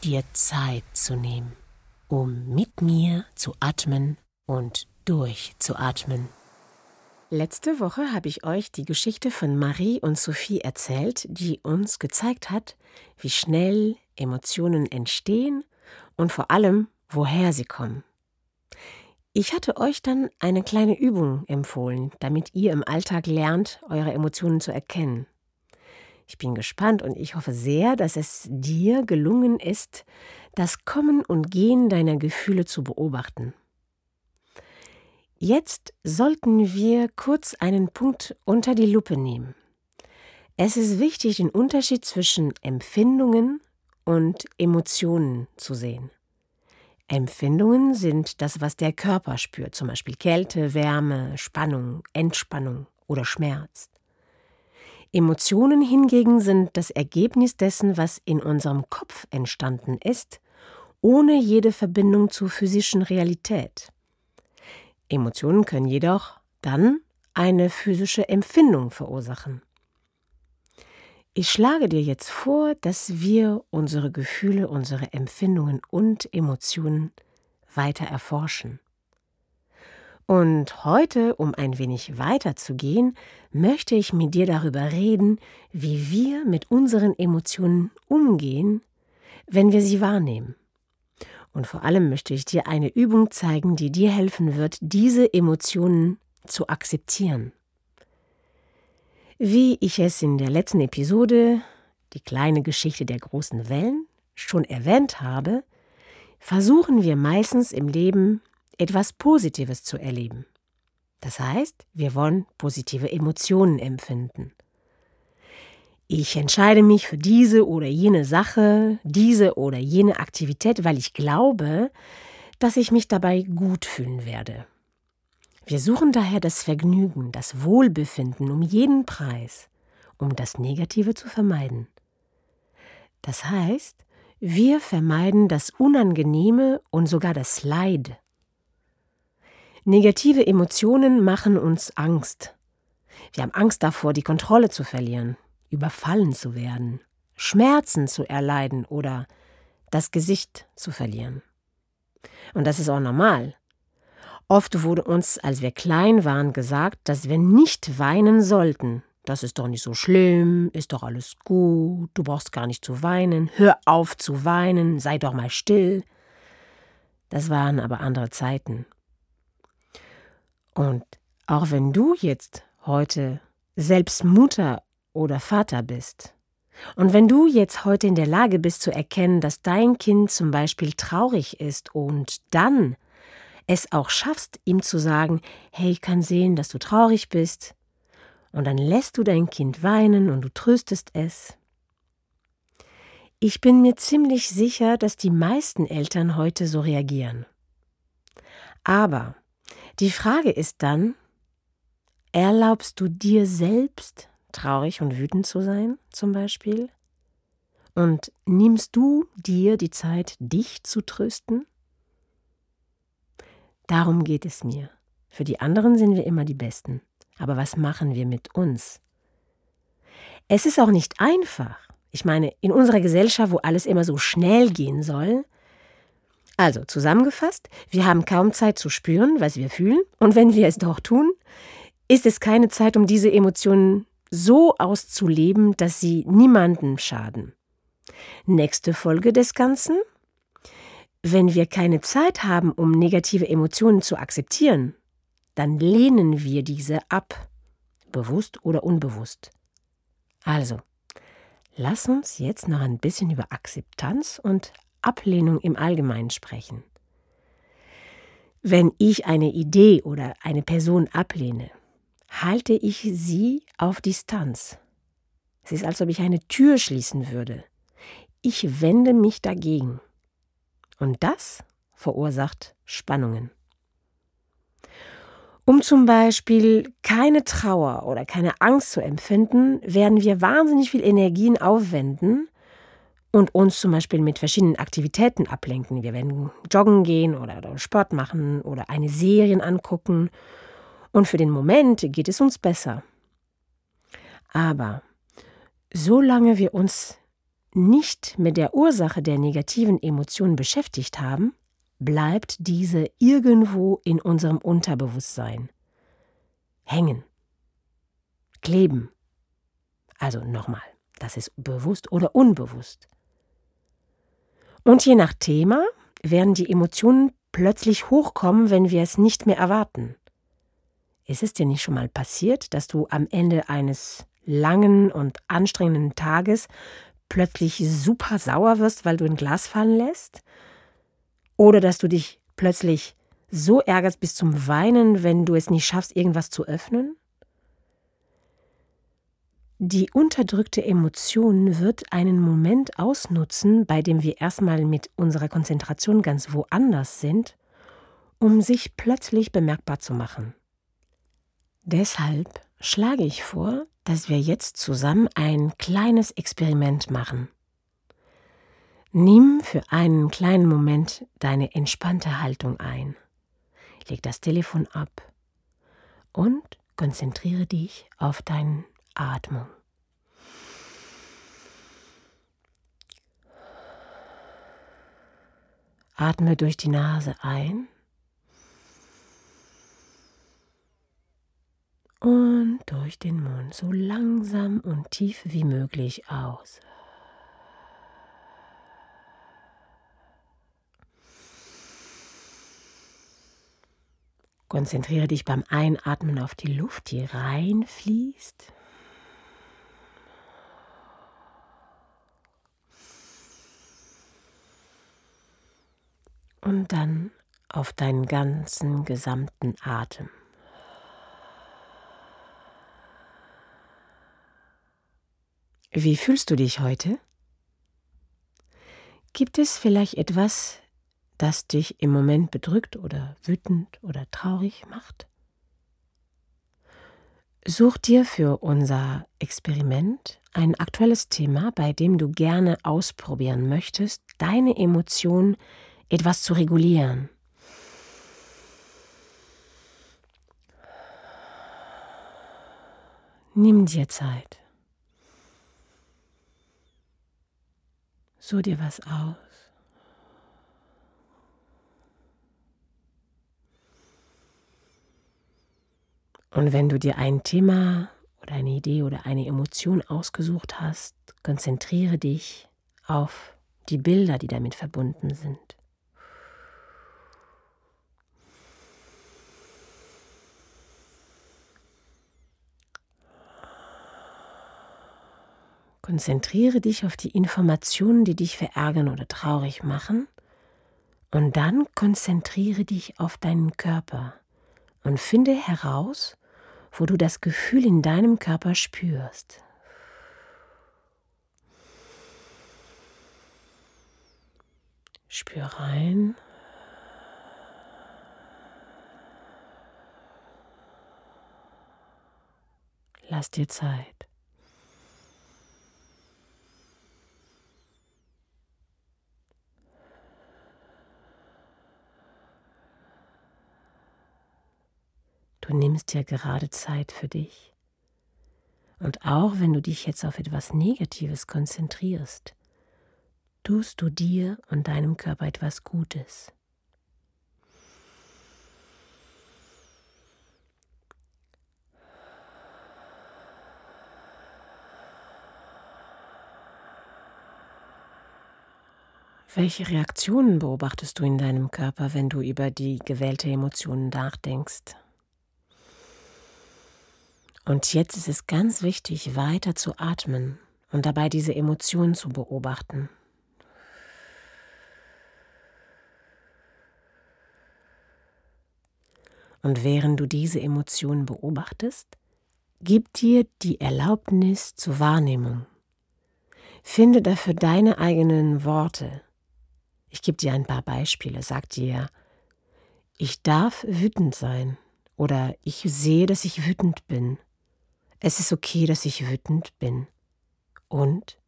dir Zeit zu nehmen, um mit mir zu atmen und durchzuatmen. Letzte Woche habe ich euch die Geschichte von Marie und Sophie erzählt, die uns gezeigt hat, wie schnell Emotionen entstehen und vor allem, woher sie kommen. Ich hatte euch dann eine kleine Übung empfohlen, damit ihr im Alltag lernt, eure Emotionen zu erkennen. Ich bin gespannt und ich hoffe sehr, dass es dir gelungen ist, das Kommen und Gehen deiner Gefühle zu beobachten. Jetzt sollten wir kurz einen Punkt unter die Lupe nehmen. Es ist wichtig, den Unterschied zwischen Empfindungen und Emotionen zu sehen. Empfindungen sind das, was der Körper spürt, zum Beispiel Kälte, Wärme, Spannung, Entspannung oder Schmerz. Emotionen hingegen sind das Ergebnis dessen, was in unserem Kopf entstanden ist, ohne jede Verbindung zur physischen Realität. Emotionen können jedoch dann eine physische Empfindung verursachen. Ich schlage dir jetzt vor, dass wir unsere Gefühle, unsere Empfindungen und Emotionen weiter erforschen. Und heute, um ein wenig weiter zu gehen, möchte ich mit dir darüber reden, wie wir mit unseren Emotionen umgehen, wenn wir sie wahrnehmen. Und vor allem möchte ich dir eine Übung zeigen, die dir helfen wird, diese Emotionen zu akzeptieren. Wie ich es in der letzten Episode, die kleine Geschichte der großen Wellen, schon erwähnt habe, versuchen wir meistens im Leben etwas Positives zu erleben. Das heißt, wir wollen positive Emotionen empfinden. Ich entscheide mich für diese oder jene Sache, diese oder jene Aktivität, weil ich glaube, dass ich mich dabei gut fühlen werde. Wir suchen daher das Vergnügen, das Wohlbefinden um jeden Preis, um das Negative zu vermeiden. Das heißt, wir vermeiden das Unangenehme und sogar das Leid, Negative Emotionen machen uns Angst. Wir haben Angst davor, die Kontrolle zu verlieren, überfallen zu werden, Schmerzen zu erleiden oder das Gesicht zu verlieren. Und das ist auch normal. Oft wurde uns, als wir klein waren, gesagt, dass wir nicht weinen sollten. Das ist doch nicht so schlimm, ist doch alles gut, du brauchst gar nicht zu weinen, hör auf zu weinen, sei doch mal still. Das waren aber andere Zeiten. Und auch wenn du jetzt heute selbst Mutter oder Vater bist, und wenn du jetzt heute in der Lage bist zu erkennen, dass dein Kind zum Beispiel traurig ist und dann es auch schaffst, ihm zu sagen, hey, ich kann sehen, dass du traurig bist, und dann lässt du dein Kind weinen und du tröstest es. Ich bin mir ziemlich sicher, dass die meisten Eltern heute so reagieren. Aber die Frage ist dann, erlaubst du dir selbst traurig und wütend zu sein, zum Beispiel? Und nimmst du dir die Zeit, dich zu trösten? Darum geht es mir. Für die anderen sind wir immer die Besten. Aber was machen wir mit uns? Es ist auch nicht einfach. Ich meine, in unserer Gesellschaft, wo alles immer so schnell gehen soll, also zusammengefasst, wir haben kaum Zeit zu spüren, was wir fühlen, und wenn wir es doch tun, ist es keine Zeit, um diese Emotionen so auszuleben, dass sie niemandem schaden. Nächste Folge des Ganzen. Wenn wir keine Zeit haben, um negative Emotionen zu akzeptieren, dann lehnen wir diese ab, bewusst oder unbewusst. Also, lass uns jetzt noch ein bisschen über Akzeptanz und Ablehnung im Allgemeinen sprechen. Wenn ich eine Idee oder eine Person ablehne, halte ich sie auf Distanz. Es ist, als ob ich eine Tür schließen würde. Ich wende mich dagegen. Und das verursacht Spannungen. Um zum Beispiel keine Trauer oder keine Angst zu empfinden, werden wir wahnsinnig viel Energien aufwenden und uns zum Beispiel mit verschiedenen Aktivitäten ablenken. Wir werden joggen gehen oder Sport machen oder eine Serie angucken. Und für den Moment geht es uns besser. Aber solange wir uns nicht mit der Ursache der negativen Emotionen beschäftigt haben, bleibt diese irgendwo in unserem Unterbewusstsein hängen, kleben. Also nochmal, das ist bewusst oder unbewusst. Und je nach Thema werden die Emotionen plötzlich hochkommen, wenn wir es nicht mehr erwarten. Ist es dir nicht schon mal passiert, dass du am Ende eines langen und anstrengenden Tages plötzlich super sauer wirst, weil du ein Glas fallen lässt? Oder dass du dich plötzlich so ärgerst bis zum Weinen, wenn du es nicht schaffst, irgendwas zu öffnen? Die unterdrückte Emotion wird einen Moment ausnutzen, bei dem wir erstmal mit unserer Konzentration ganz woanders sind, um sich plötzlich bemerkbar zu machen. Deshalb schlage ich vor, dass wir jetzt zusammen ein kleines Experiment machen. Nimm für einen kleinen Moment deine entspannte Haltung ein. Leg das Telefon ab und konzentriere dich auf deine Atmung. Atme durch die Nase ein und durch den Mund so langsam und tief wie möglich aus. Konzentriere dich beim Einatmen auf die Luft, die reinfließt. Und dann auf deinen ganzen gesamten Atem. Wie fühlst du dich heute? Gibt es vielleicht etwas das dich im Moment bedrückt oder wütend oder traurig macht? Such dir für unser Experiment ein aktuelles Thema, bei dem du gerne ausprobieren möchtest, deine Emotionen etwas zu regulieren. Nimm dir Zeit. Such dir was aus. Und wenn du dir ein Thema oder eine Idee oder eine Emotion ausgesucht hast, konzentriere dich auf die Bilder, die damit verbunden sind. Konzentriere dich auf die Informationen, die dich verärgern oder traurig machen. Und dann konzentriere dich auf deinen Körper und finde heraus, wo du das Gefühl in deinem Körper spürst. Spür rein. Lass dir Zeit. Du nimmst dir gerade Zeit für dich. Und auch wenn du dich jetzt auf etwas Negatives konzentrierst, tust du dir und deinem Körper etwas Gutes. Welche Reaktionen beobachtest du in deinem Körper, wenn du über die gewählte Emotion nachdenkst? Und jetzt ist es ganz wichtig, weiter zu atmen und dabei diese Emotionen zu beobachten. Und während du diese Emotionen beobachtest, gib dir die Erlaubnis zur Wahrnehmung. Finde dafür deine eigenen Worte. Ich gebe dir ein paar Beispiele. Sag dir, ich darf wütend sein oder ich sehe, dass ich wütend bin. Es ist okay, dass ich wütend bin. Und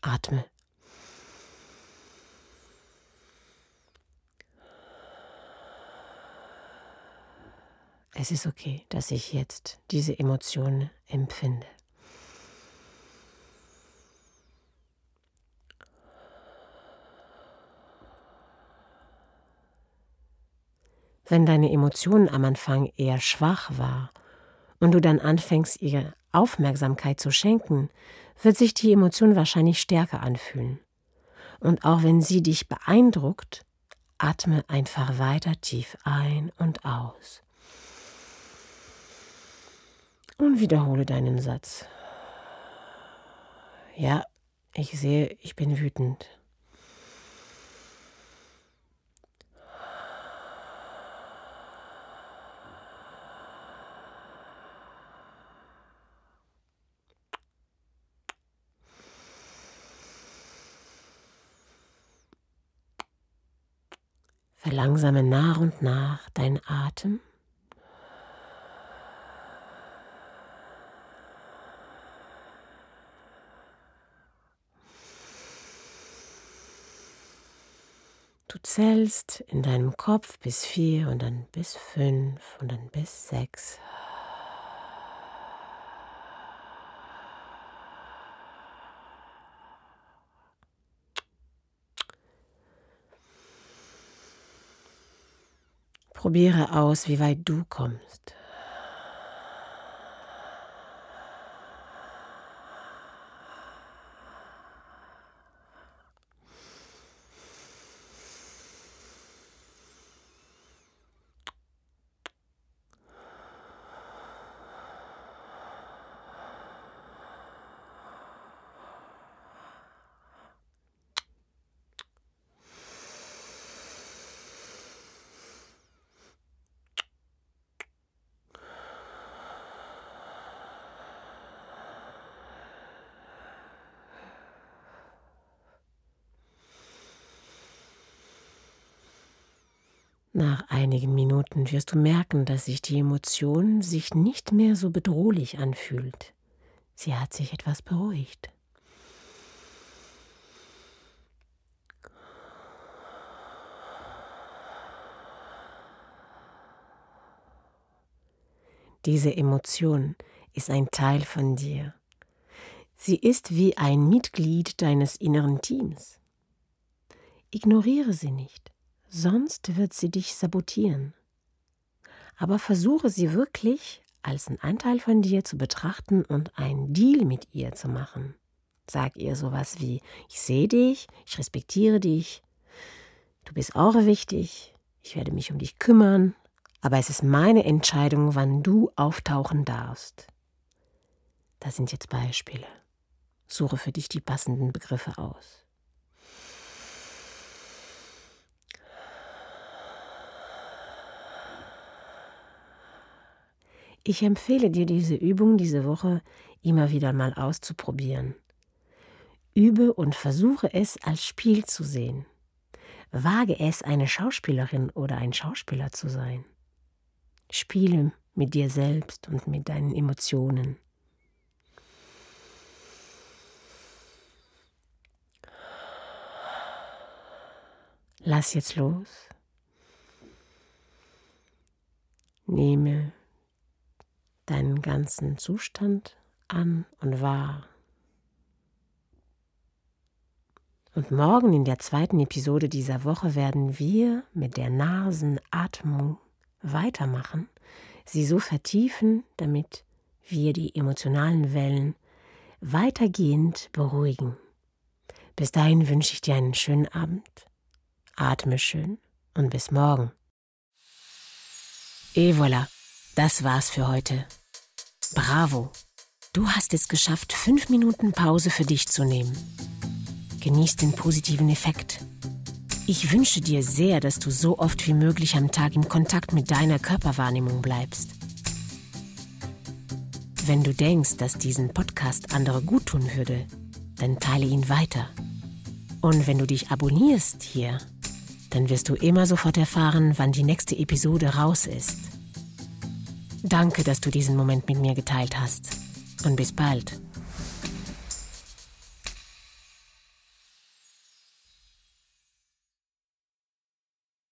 atme. Es ist okay, dass ich jetzt diese Emotionen empfinde. Wenn deine Emotionen am Anfang eher schwach war und du dann anfängst, ihr Aufmerksamkeit zu schenken, wird sich die Emotion wahrscheinlich stärker anfühlen. Und auch wenn sie dich beeindruckt, atme einfach weiter tief ein und aus. Und wiederhole deinen Satz. Ja, ich sehe, ich bin wütend. Verlangsame nach und nach deinen Atem. Du zählst in deinem Kopf bis vier und dann bis fünf und dann bis sechs. Probiere aus, wie weit du kommst. Nach einigen Minuten wirst du merken, dass sich die Emotion sich nicht mehr so bedrohlich anfühlt. Sie hat sich etwas beruhigt. Diese Emotion ist ein Teil von dir. Sie ist wie ein Mitglied deines inneren Teams. Ignoriere sie nicht sonst wird sie dich sabotieren. Aber versuche sie wirklich als einen Anteil von dir zu betrachten und einen Deal mit ihr zu machen. Sag ihr sowas wie, ich sehe dich, ich respektiere dich, du bist auch wichtig, ich werde mich um dich kümmern, aber es ist meine Entscheidung, wann du auftauchen darfst. Das sind jetzt Beispiele. Suche für dich die passenden Begriffe aus. Ich empfehle dir diese Übung diese Woche immer wieder mal auszuprobieren. Übe und versuche es als Spiel zu sehen. Wage es, eine Schauspielerin oder ein Schauspieler zu sein. Spiele mit dir selbst und mit deinen Emotionen. Lass jetzt los. Nehme deinen ganzen Zustand an und wahr. Und morgen in der zweiten Episode dieser Woche werden wir mit der Nasenatmung weitermachen, sie so vertiefen, damit wir die emotionalen Wellen weitergehend beruhigen. Bis dahin wünsche ich dir einen schönen Abend, atme schön und bis morgen. Et voilà. Das war's für heute. Bravo! Du hast es geschafft, fünf Minuten Pause für dich zu nehmen. Genieß den positiven Effekt. Ich wünsche dir sehr, dass du so oft wie möglich am Tag im Kontakt mit deiner Körperwahrnehmung bleibst. Wenn du denkst, dass diesen Podcast andere gut tun würde, dann teile ihn weiter. Und wenn du dich abonnierst hier, dann wirst du immer sofort erfahren, wann die nächste Episode raus ist. Danke, dass du diesen Moment mit mir geteilt hast. Und bis bald.